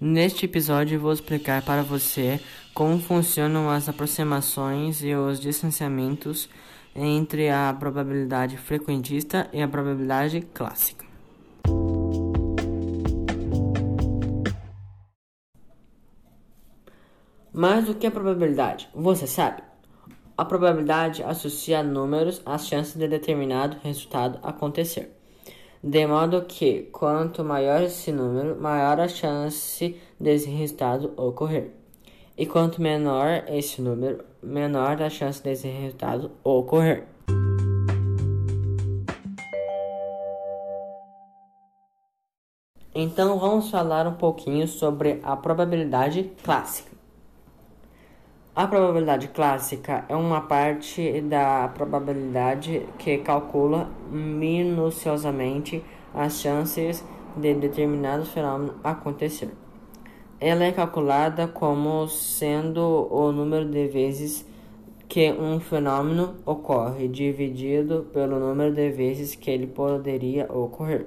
Neste episódio vou explicar para você como funcionam as aproximações e os distanciamentos entre a probabilidade frequentista e a probabilidade clássica. Mas o que é probabilidade? Você sabe? A probabilidade associa números às chances de determinado resultado acontecer. De modo que, quanto maior esse número, maior a chance desse resultado ocorrer. E quanto menor esse número, menor a chance desse resultado ocorrer. Então vamos falar um pouquinho sobre a probabilidade clássica. A probabilidade clássica é uma parte da probabilidade que calcula minuciosamente as chances de determinado fenômeno acontecer. Ela é calculada como sendo o número de vezes que um fenômeno ocorre dividido pelo número de vezes que ele poderia ocorrer.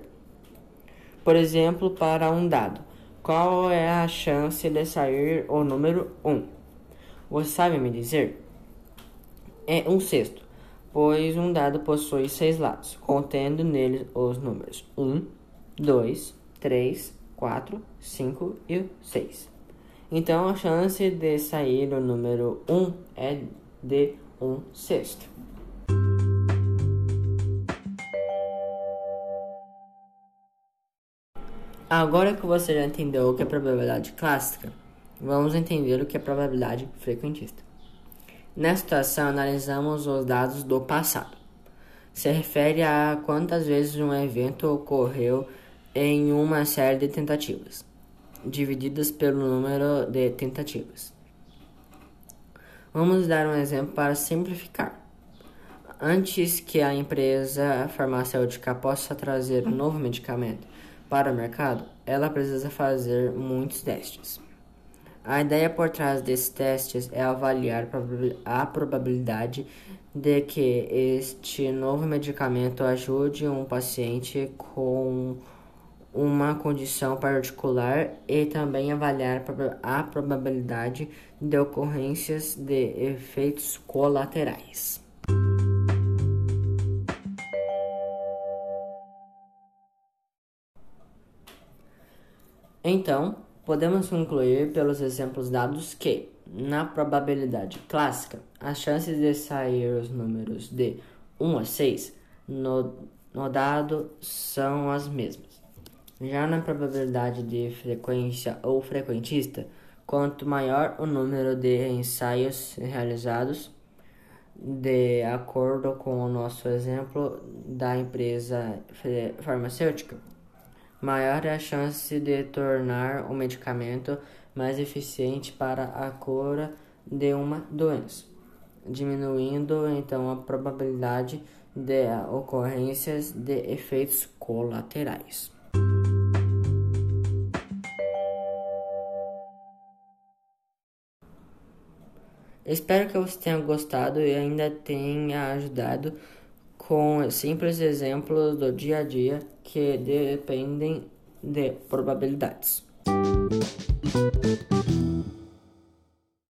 Por exemplo, para um dado, qual é a chance de sair o número 1? Você sabe me dizer? É um sexto, pois um dado possui seis lados, contendo neles os números 1, 2, 3, 4, 5 e 6. Então a chance de sair o número 1 é de um sexto. Agora que você já entendeu o que é probabilidade clássica, Vamos entender o que é probabilidade frequentista. Nesta situação, analisamos os dados do passado. Se refere a quantas vezes um evento ocorreu em uma série de tentativas, divididas pelo número de tentativas. Vamos dar um exemplo para simplificar. Antes que a empresa farmacêutica possa trazer um novo medicamento para o mercado, ela precisa fazer muitos testes. A ideia por trás desses testes é avaliar a probabilidade de que este novo medicamento ajude um paciente com uma condição particular e também avaliar a probabilidade de ocorrências de efeitos colaterais. Então, Podemos concluir pelos exemplos dados que, na probabilidade clássica, as chances de sair os números de 1 a 6 no, no dado são as mesmas. Já na probabilidade de frequência ou frequentista, quanto maior o número de ensaios realizados, de acordo com o nosso exemplo da empresa farmacêutica, maior é a chance de tornar o medicamento mais eficiente para a cura de uma doença, diminuindo então a probabilidade de ocorrências de efeitos colaterais. Espero que você tenha gostado e ainda tenha ajudado com simples exemplos do dia a dia que dependem de probabilidades.